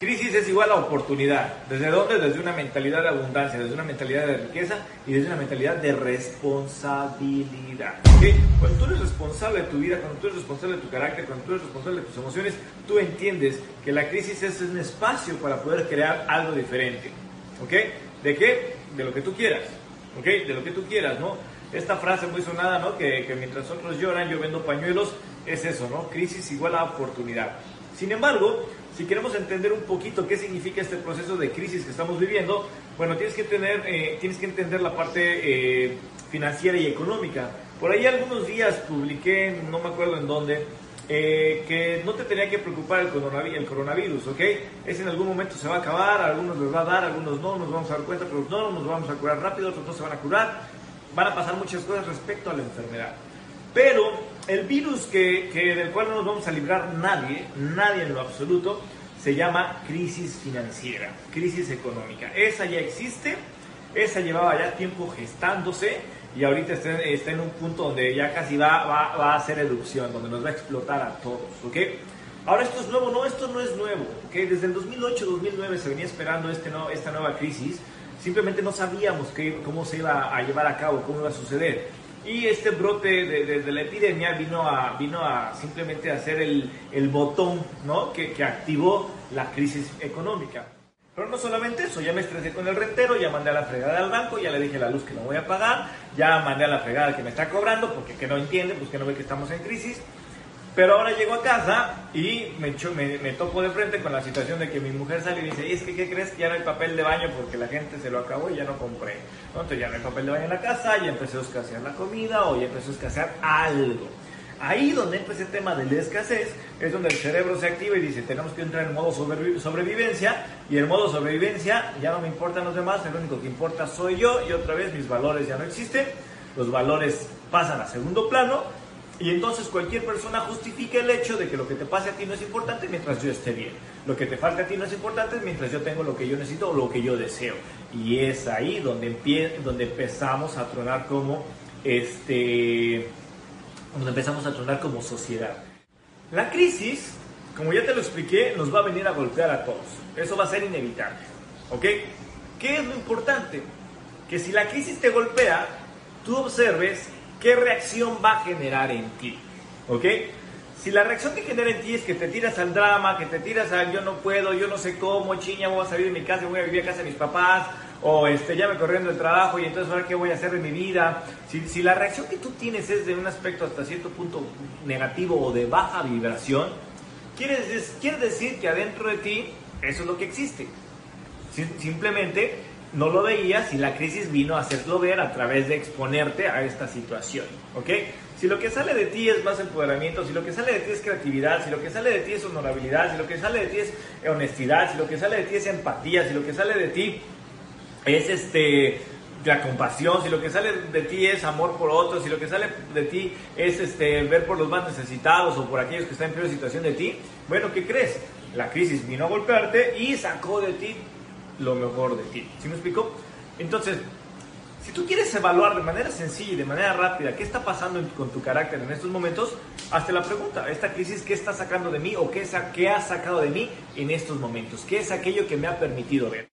Crisis es igual a oportunidad. ¿Desde dónde? Desde una mentalidad de abundancia, desde una mentalidad de riqueza y desde una mentalidad de responsabilidad. Cuando tú eres responsable de tu vida, cuando tú eres responsable de tu carácter, cuando tú eres responsable de tus emociones, tú entiendes que la crisis es un espacio para poder crear algo diferente. ¿Ok? ¿De qué? De lo que tú quieras. ¿Ok? De lo que tú quieras, ¿no? Esta frase muy sonada, ¿no? Que, que mientras otros lloran, yo vendo pañuelos, es eso, ¿no? Crisis igual a oportunidad. Sin embargo, si queremos entender un poquito qué significa este proceso de crisis que estamos viviendo, bueno, tienes que, tener, eh, tienes que entender la parte eh, financiera y económica. Por ahí algunos días publiqué, no me acuerdo en dónde, eh, que no te tenía que preocupar el coronavirus, el coronavirus, ¿ok? Es en algún momento se va a acabar, algunos les va a dar, algunos no, nos vamos a dar cuenta, pero no, nos vamos a curar rápido, otros no se van a curar. Van a pasar muchas cosas respecto a la enfermedad. Pero el virus que, que, del cual no nos vamos a librar nadie, nadie en lo absoluto, se llama crisis financiera, crisis económica. Esa ya existe, esa llevaba ya tiempo gestándose y ahorita está, está en un punto donde ya casi va, va, va, a hacer erupción, donde nos va a explotar a todos, ¿ok? Ahora esto es nuevo, no, esto no es nuevo, ¿ok? Desde el 2008-2009 se venía esperando este no, esta nueva crisis, simplemente no sabíamos que, cómo se iba a llevar a cabo, cómo iba a suceder. Y este brote de, la epidemia vino a, vino a simplemente hacer el, el botón ¿no? que, activó la crisis económica. Pero no solamente eso, ya me estresé con el rentero, ya mandé a la fregada al banco, ya le dije la luz que no voy a pagar, ya mandé a la fregada que me está cobrando, porque que no entiende, pues que no ve que estamos en crisis. Pero ahora llego a casa y me, me, me, topo de frente con la situación de que mi mujer sale y dice, es que, ¿qué crees? Ya no hay papel de baño porque la gente se lo acabó y ya no compré. Entonces ya no hay papel de baño en la casa, ya empezó a escasear la comida o ya empezó a escasear algo. Ahí donde empezó el tema de la escasez es donde el cerebro se activa y dice, tenemos que entrar en modo sobrevi sobrevivencia y en modo sobrevivencia ya no me importan los demás, el único que importa soy yo y otra vez mis valores ya no existen, los valores pasan a segundo plano y entonces cualquier persona justifica el hecho de que lo que te pase a ti no es importante mientras yo esté bien. Lo que te falta a ti no es importante mientras yo tengo lo que yo necesito o lo que yo deseo. Y es ahí donde, donde empezamos a tronar como este donde empezamos a tronar como sociedad. La crisis, como ya te lo expliqué, nos va a venir a golpear a todos. Eso va a ser inevitable. ¿Ok? ¿Qué es lo importante? Que si la crisis te golpea, tú observes qué reacción va a generar en ti. ¿Ok? Si la reacción que genera en ti es que te tiras al drama, que te tiras al yo no puedo, yo no sé cómo, chiña, voy a salir de mi casa, voy a vivir a casa de mis papás, o este, ya me corriendo el trabajo y entonces ahora qué voy a hacer de mi vida. Si, si la reacción que tú tienes es de un aspecto hasta cierto punto negativo o de baja vibración, quiere, quiere decir que adentro de ti eso es lo que existe. Simplemente no lo veías y la crisis vino a hacerlo ver a través de exponerte a esta situación, ¿ok? Si lo que sale de ti es más empoderamiento, si lo que sale de ti es creatividad, si lo que sale de ti es honorabilidad, si lo que sale de ti es honestidad, si lo que sale de ti es empatía, si lo que sale de ti es este la compasión, si lo que sale de ti es amor por otros, si lo que sale de ti es este ver por los más necesitados o por aquellos que están en peor situación de ti, bueno, ¿qué crees? La crisis vino a golpearte y sacó de ti lo mejor de ti. ¿Sí me explico? Entonces, si tú quieres evaluar de manera sencilla y de manera rápida qué está pasando con tu carácter en estos momentos, hazte la pregunta, esta crisis, ¿qué está sacando de mí o qué, qué ha sacado de mí en estos momentos? ¿Qué es aquello que me ha permitido ver?